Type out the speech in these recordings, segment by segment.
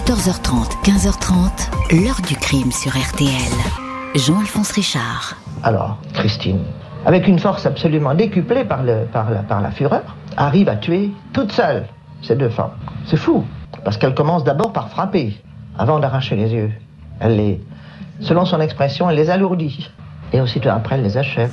14h30, 15h30, l'heure du crime sur RTL. Jean-Alphonse Richard. Alors, Christine, avec une force absolument décuplée par, la fureur, arrive à tuer toute seule ces deux femmes. C'est fou, parce qu'elle commence d'abord par frapper, avant d'arracher les yeux. Elle les, selon son expression, elle les alourdit. Et aussitôt après, elle les achève.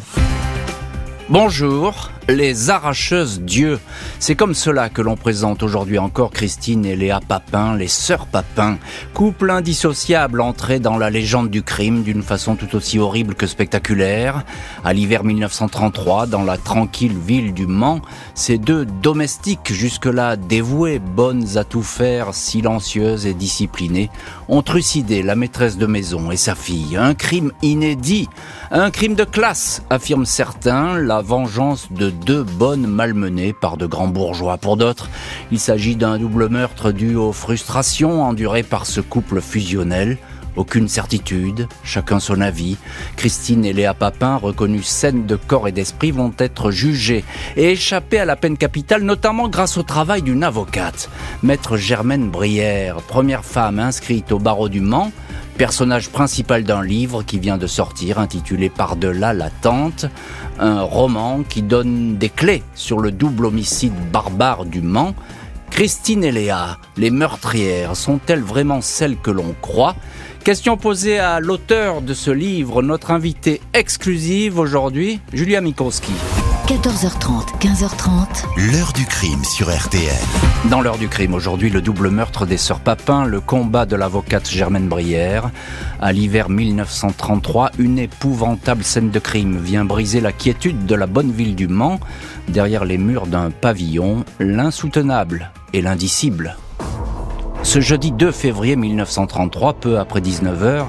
Bonjour, les arracheuses Dieu. C'est comme cela que l'on présente aujourd'hui encore Christine et Léa Papin, les sœurs Papin, couple indissociable entré dans la légende du crime d'une façon tout aussi horrible que spectaculaire. À l'hiver 1933, dans la tranquille ville du Mans, ces deux domestiques jusque-là dévouées, bonnes à tout faire, silencieuses et disciplinées, ont trucidé la maîtresse de maison et sa fille. Un crime inédit, un crime de classe, affirment certains, la vengeance de deux bonnes malmenées par de grands bourgeois. Pour d'autres, il s'agit d'un double meurtre dû aux frustrations endurées par ce couple fusionnel. Aucune certitude, chacun son avis. Christine et Léa Papin, reconnues saines de corps et d'esprit, vont être jugées et échapper à la peine capitale, notamment grâce au travail d'une avocate. Maître Germaine Brière, première femme inscrite au barreau du Mans, personnage principal d'un livre qui vient de sortir intitulé Par-delà la tente, un roman qui donne des clés sur le double homicide barbare du Mans. Christine et Léa, les meurtrières, sont-elles vraiment celles que l'on croit? Question posée à l'auteur de ce livre, notre invité exclusive aujourd'hui, Julia Mikowski. 14h30, 15h30. L'heure du crime sur RTL. Dans l'heure du crime, aujourd'hui, le double meurtre des sœurs Papin, le combat de l'avocate Germaine Brière. À l'hiver 1933, une épouvantable scène de crime vient briser la quiétude de la bonne ville du Mans. Derrière les murs d'un pavillon, l'insoutenable et l'indicible. Ce jeudi 2 février 1933, peu après 19h,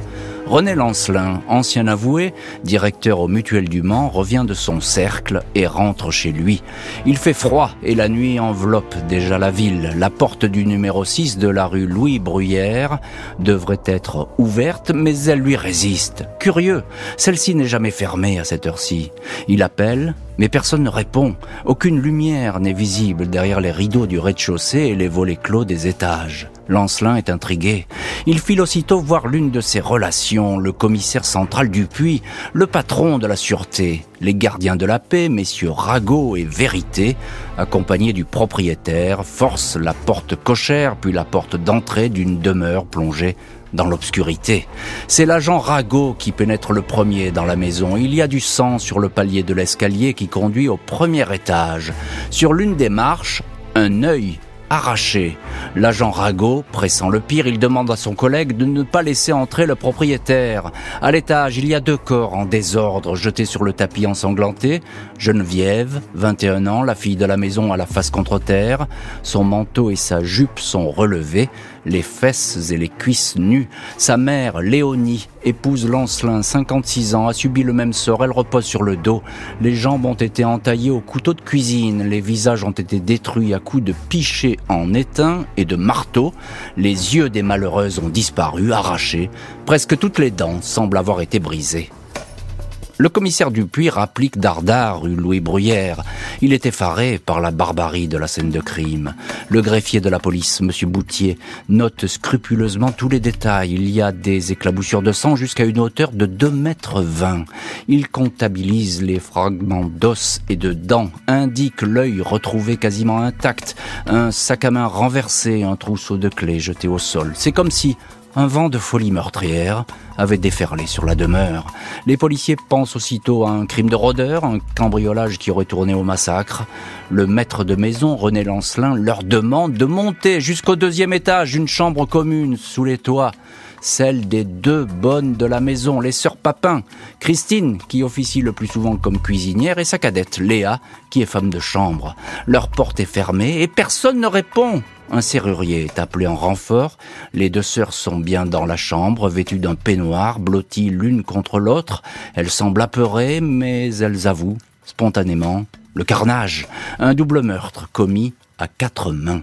René Lancelin, ancien avoué, directeur au Mutuel du Mans, revient de son cercle et rentre chez lui. Il fait froid et la nuit enveloppe déjà la ville. La porte du numéro 6 de la rue Louis Bruyère devrait être ouverte, mais elle lui résiste. Curieux, celle-ci n'est jamais fermée à cette heure-ci. Il appelle, mais personne ne répond. Aucune lumière n'est visible derrière les rideaux du rez-de-chaussée et les volets clos des étages. Lancelin est intrigué. Il file aussitôt voir l'une de ses relations, le commissaire central Dupuis, le patron de la sûreté, les gardiens de la paix, messieurs Ragot et Vérité, accompagnés du propriétaire, forcent la porte cochère puis la porte d'entrée d'une demeure plongée dans l'obscurité. C'est l'agent Ragot qui pénètre le premier dans la maison. Il y a du sang sur le palier de l'escalier qui conduit au premier étage. Sur l'une des marches, un œil arraché. L'agent Rago, pressant le pire, il demande à son collègue de ne pas laisser entrer le propriétaire. À l'étage, il y a deux corps en désordre jetés sur le tapis ensanglanté. Geneviève, 21 ans, la fille de la maison à la face contre terre. Son manteau et sa jupe sont relevés, les fesses et les cuisses nues. Sa mère, Léonie, épouse Lancelin, 56 ans, a subi le même sort. Elle repose sur le dos. Les jambes ont été entaillées au couteau de cuisine. Les visages ont été détruits à coups de pichet en étain et de marteau. Les yeux des malheureuses ont disparu, arrachés. Presque toutes les dents semblent avoir été brisées. Le commissaire Dupuis rapplique Dardard, rue Louis Bruyère. Il est effaré par la barbarie de la scène de crime. Le greffier de la police, M. Boutier, note scrupuleusement tous les détails. Il y a des éclaboussures de sang jusqu'à une hauteur de 2 mètres 20. Il comptabilise les fragments d'os et de dents, indique l'œil retrouvé quasiment intact, un sac à main renversé, un trousseau de clés jeté au sol. C'est comme si un vent de folie meurtrière avait déferlé sur la demeure. Les policiers pensent aussitôt à un crime de rôdeur, un cambriolage qui aurait tourné au massacre. Le maître de maison, René Lancelin, leur demande de monter jusqu'au deuxième étage d'une chambre commune sous les toits celle des deux bonnes de la maison, les sœurs Papin, Christine, qui officie le plus souvent comme cuisinière, et sa cadette, Léa, qui est femme de chambre. Leur porte est fermée et personne ne répond. Un serrurier est appelé en renfort. Les deux sœurs sont bien dans la chambre, vêtues d'un peignoir, blotties l'une contre l'autre. Elles semblent apeurées, mais elles avouent, spontanément, le carnage, un double meurtre commis à quatre mains.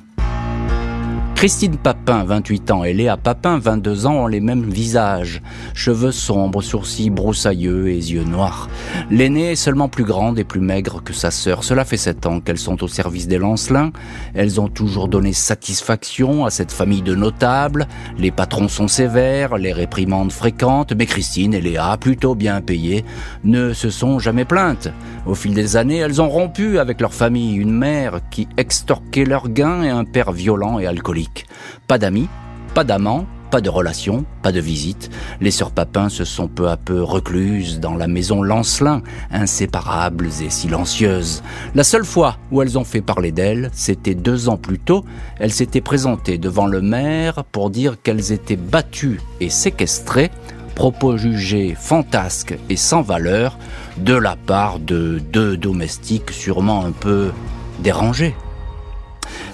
Christine Papin, 28 ans, et Léa Papin, 22 ans, ont les mêmes visages. Cheveux sombres, sourcils broussailleux et yeux noirs. L'aînée est seulement plus grande et plus maigre que sa sœur. Cela fait 7 ans qu'elles sont au service des Lancelins. Elles ont toujours donné satisfaction à cette famille de notables. Les patrons sont sévères, les réprimandes fréquentes, mais Christine et Léa, plutôt bien payées, ne se sont jamais plaintes. Au fil des années, elles ont rompu avec leur famille, une mère qui extorquait leurs gains et un père violent et alcoolique. Pas d'amis, pas d'amants, pas de relations, pas de visites. Les sœurs Papin se sont peu à peu recluses dans la maison Lancelin, inséparables et silencieuses. La seule fois où elles ont fait parler d'elles, c'était deux ans plus tôt. Elles s'étaient présentées devant le maire pour dire qu'elles étaient battues et séquestrées, propos jugés fantasques et sans valeur de la part de deux domestiques sûrement un peu dérangés.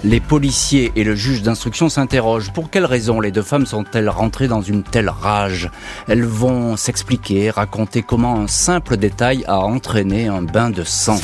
Les policiers et le juge d'instruction s'interrogent. Pour quelles raisons les deux femmes sont-elles rentrées dans une telle rage? Elles vont s'expliquer, raconter comment un simple détail a entraîné un bain de sang.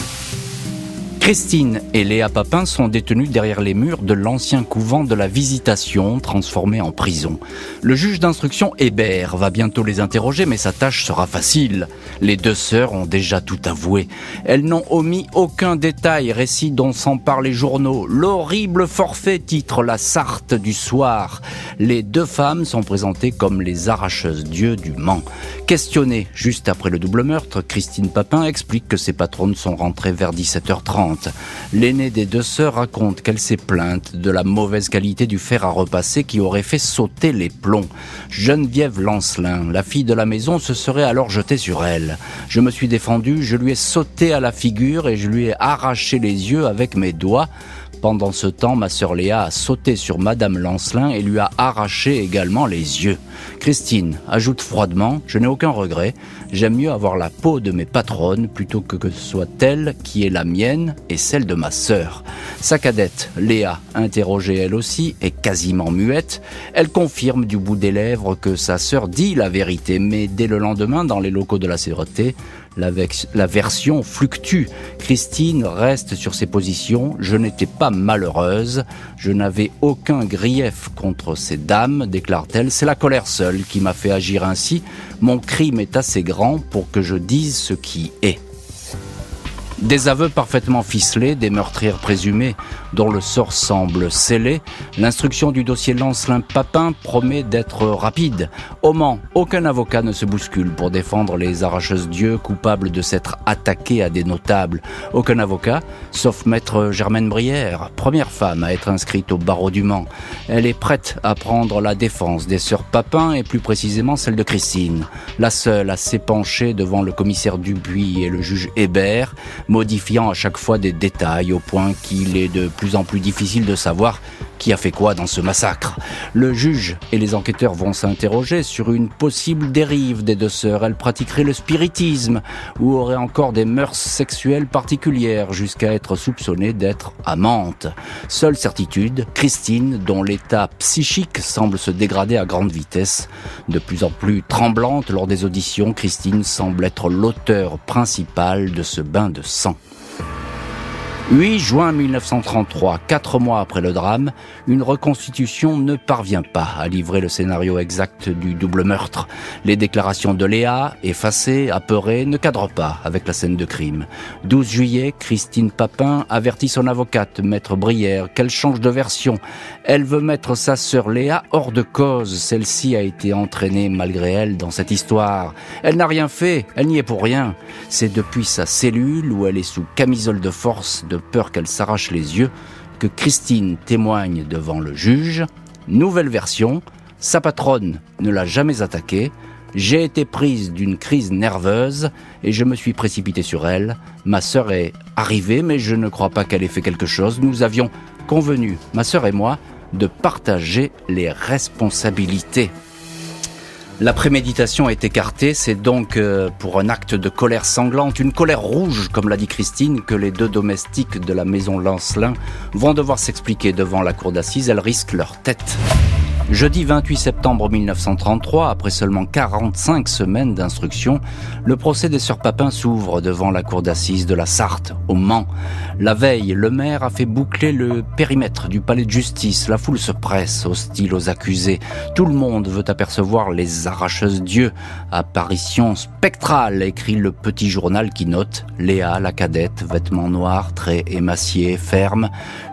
Christine et Léa Papin sont détenues derrière les murs de l'ancien couvent de la Visitation, transformé en prison. Le juge d'instruction Hébert va bientôt les interroger, mais sa tâche sera facile. Les deux sœurs ont déjà tout avoué. Elles n'ont omis aucun détail, récit dont s'en parlent les journaux. L'horrible forfait titre La Sarthe du soir. Les deux femmes sont présentées comme les arracheuses dieux du Mans. Questionnée juste après le double meurtre, Christine Papin explique que ses patronnes sont rentrées vers 17h30. L'aînée des deux sœurs raconte qu'elle s'est plainte de la mauvaise qualité du fer à repasser qui aurait fait sauter les plombs. Geneviève Lancelin, la fille de la maison, se serait alors jetée sur elle. Je me suis défendu, je lui ai sauté à la figure et je lui ai arraché les yeux avec mes doigts. Pendant ce temps, ma sœur Léa a sauté sur Madame Lancelin et lui a arraché également les yeux. Christine ajoute froidement, je n'ai aucun regret, j'aime mieux avoir la peau de mes patronnes plutôt que que ce soit elle qui est la mienne et celle de ma sœur. Sa cadette, Léa, interrogée elle aussi, est quasiment muette. Elle confirme du bout des lèvres que sa sœur dit la vérité, mais dès le lendemain, dans les locaux de la sûreté, la, version fluctue. Christine reste sur ses positions. Je n'étais pas malheureuse. Je n'avais aucun grief contre ces dames, déclare-t-elle. C'est la colère seule qui m'a fait agir ainsi. Mon crime est assez grand pour que je dise ce qui est. Des aveux parfaitement ficelés, des meurtrières présumées dont le sort semble scellé, l'instruction du dossier Lancelin-Papin promet d'être rapide. Au Mans, aucun avocat ne se bouscule pour défendre les arracheuses dieux coupables de s'être attaqués à des notables. Aucun avocat, sauf maître Germaine Brière, première femme à être inscrite au barreau du Mans. Elle est prête à prendre la défense des sœurs Papin et plus précisément celle de Christine, la seule à s'épancher devant le commissaire Dubuis et le juge Hébert, modifiant à chaque fois des détails au point qu'il est de plus en plus difficile de savoir qui a fait quoi dans ce massacre. Le juge et les enquêteurs vont s'interroger sur une possible dérive des deux sœurs. Elles pratiqueraient le spiritisme ou auraient encore des mœurs sexuelles particulières jusqu'à être soupçonnées d'être amantes. Seule certitude, Christine, dont l'état psychique semble se dégrader à grande vitesse, de plus en plus tremblante lors des auditions, Christine semble être l'auteur principal de ce bain de sang. 100. 8 juin 1933, quatre mois après le drame, une reconstitution ne parvient pas à livrer le scénario exact du double meurtre. Les déclarations de Léa, effacées, apeurées, ne cadrent pas avec la scène de crime. 12 juillet, Christine Papin avertit son avocate, maître Brière, qu'elle change de version. Elle veut mettre sa sœur Léa hors de cause. Celle-ci a été entraînée malgré elle dans cette histoire. Elle n'a rien fait, elle n'y est pour rien. C'est depuis sa cellule où elle est sous camisole de force peur qu'elle s'arrache les yeux, que Christine témoigne devant le juge. Nouvelle version, sa patronne ne l'a jamais attaquée. J'ai été prise d'une crise nerveuse et je me suis précipité sur elle. Ma sœur est arrivée, mais je ne crois pas qu'elle ait fait quelque chose. Nous avions convenu, ma sœur et moi, de partager les responsabilités. La préméditation est écartée, c'est donc euh, pour un acte de colère sanglante, une colère rouge, comme l'a dit Christine, que les deux domestiques de la maison Lancelin vont devoir s'expliquer devant la cour d'assises, elles risquent leur tête. Jeudi 28 septembre 1933, après seulement 45 semaines d'instruction, le procès des sœurs Papin s'ouvre devant la cour d'assises de la Sarthe, au Mans. La veille, le maire a fait boucler le périmètre du palais de justice. La foule se presse, hostile aux accusés. Tout le monde veut apercevoir les arracheuses d'yeux. Apparition spectrale, écrit le petit journal qui note Léa, la cadette, vêtements noirs, traits émaciés, ferme,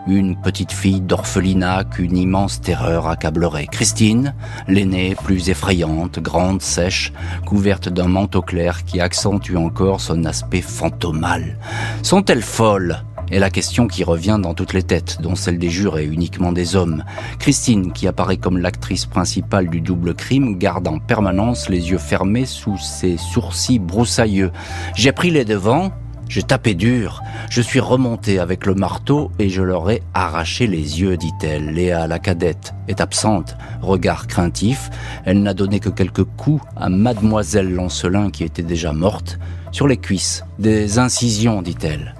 une petite fille d'orphelinat qu'une immense terreur accablerait. Christine, l'aînée, plus effrayante, grande, sèche, couverte d'un manteau clair qui accentue encore son aspect fantomal. Sont-elles folles? Est la question qui revient dans toutes les têtes, dont celle des jurés, uniquement des hommes. Christine, qui apparaît comme l'actrice principale du double crime, garde en permanence les yeux fermés sous ses sourcils broussailleux. J'ai pris les devants, j'ai tapé dur, je suis remonté avec le marteau et je leur ai arraché les yeux, dit-elle. Léa, la cadette, est absente, regard craintif. Elle n'a donné que quelques coups à mademoiselle Lancelin qui était déjà morte, sur les cuisses, des incisions, dit-elle.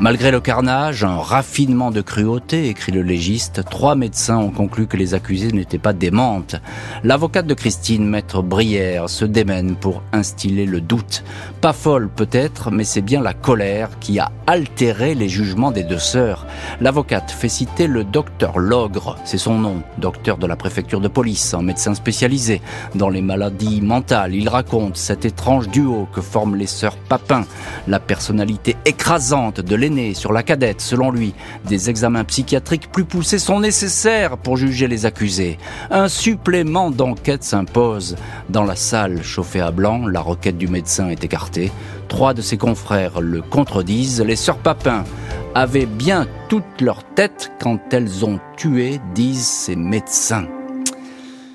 Malgré le carnage, un raffinement de cruauté, écrit le légiste, trois médecins ont conclu que les accusés n'étaient pas démentes. L'avocate de Christine, maître Brière, se démène pour instiller le doute. Pas folle peut-être, mais c'est bien la colère qui a altéré les jugements des deux sœurs. L'avocate fait citer le docteur Logre, c'est son nom, docteur de la préfecture de police, un médecin spécialisé dans les maladies mentales. Il raconte cet étrange duo que forment les sœurs Papin, la personnalité écrasante de sur la cadette, selon lui, des examens psychiatriques plus poussés sont nécessaires pour juger les accusés. Un supplément d'enquête s'impose. Dans la salle chauffée à blanc, la requête du médecin est écartée. Trois de ses confrères le contredisent. Les sœurs Papin avaient bien toute leur tête quand elles ont tué, disent ces médecins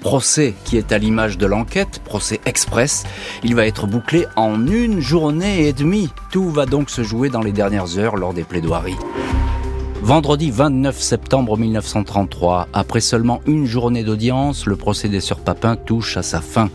procès qui est à l'image de l'enquête, procès express, il va être bouclé en une journée et demie. Tout va donc se jouer dans les dernières heures lors des plaidoiries. Vendredi 29 septembre 1933, après seulement une journée d'audience, le procès des sœurs Papin touche à sa fin.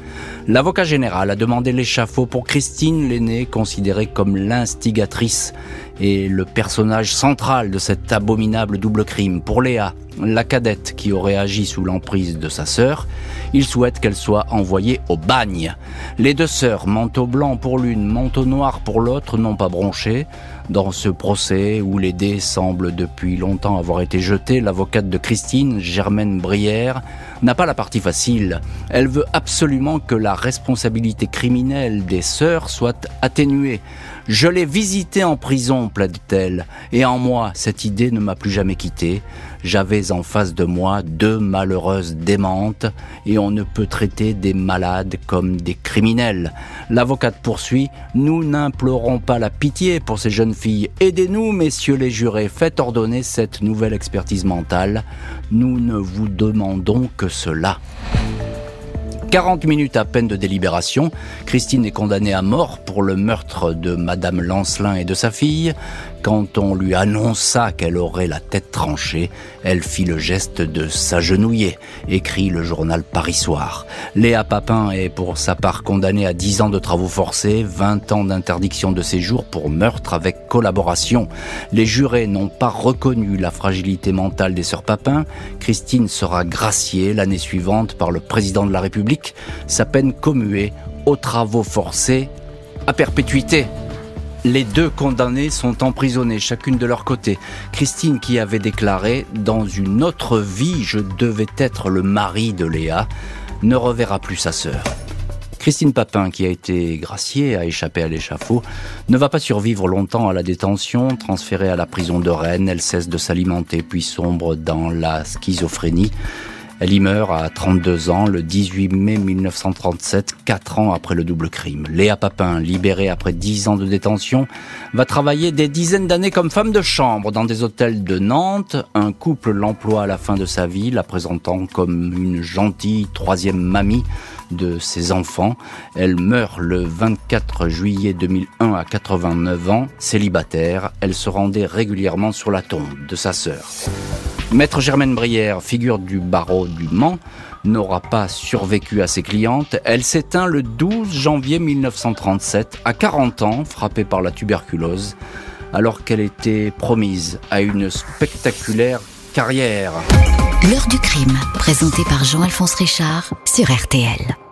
L'avocat général a demandé l'échafaud pour Christine l'aînée, considérée comme l'instigatrice et le personnage central de cet abominable double crime. Pour Léa, la cadette qui aurait agi sous l'emprise de sa sœur, il souhaite qu'elle soit envoyée au bagne. Les deux sœurs, manteau blanc pour l'une, manteau noir pour l'autre, n'ont pas bronché. Dans ce procès où les dés semblent depuis longtemps avoir été jetés, l'avocate de Christine, Germaine Brière, n'a pas la partie facile. Elle veut absolument que la responsabilité criminelle des sœurs soit atténuée. Je l'ai visité en prison, plaide-t-elle, et en moi, cette idée ne m'a plus jamais quitté. J'avais en face de moi deux malheureuses démentes, et on ne peut traiter des malades comme des criminels. L'avocate poursuit, nous n'implorons pas la pitié pour ces jeunes Aidez-nous, messieurs les jurés, faites ordonner cette nouvelle expertise mentale. Nous ne vous demandons que cela. 40 minutes à peine de délibération, Christine est condamnée à mort pour le meurtre de Madame Lancelin et de sa fille. Quand on lui annonça qu'elle aurait la tête tranchée, elle fit le geste de s'agenouiller, écrit le journal Paris Soir. Léa Papin est pour sa part condamnée à 10 ans de travaux forcés, 20 ans d'interdiction de séjour pour meurtre avec collaboration. Les jurés n'ont pas reconnu la fragilité mentale des sœurs Papin. Christine sera graciée l'année suivante par le président de la République, sa peine commuée aux travaux forcés à perpétuité. Les deux condamnés sont emprisonnés, chacune de leur côté. Christine qui avait déclaré ⁇ Dans une autre vie, je devais être le mari de Léa ⁇ ne reverra plus sa sœur. Christine Papin, qui a été graciée, a échappé à l'échafaud, ne va pas survivre longtemps à la détention. Transférée à la prison de Rennes, elle cesse de s'alimenter puis sombre dans la schizophrénie. Elle y meurt à 32 ans le 18 mai 1937, 4 ans après le double crime. Léa Papin, libérée après 10 ans de détention, va travailler des dizaines d'années comme femme de chambre dans des hôtels de Nantes. Un couple l'emploie à la fin de sa vie, la présentant comme une gentille troisième mamie de ses enfants. Elle meurt le 24 juillet 2001 à 89 ans, célibataire. Elle se rendait régulièrement sur la tombe de sa sœur. Maître Germaine Brière, figure du barreau du Mans, n'aura pas survécu à ses clientes. Elle s'éteint le 12 janvier 1937, à 40 ans, frappée par la tuberculose, alors qu'elle était promise à une spectaculaire carrière. L'heure du crime, présenté par Jean-Alphonse Richard sur RTL.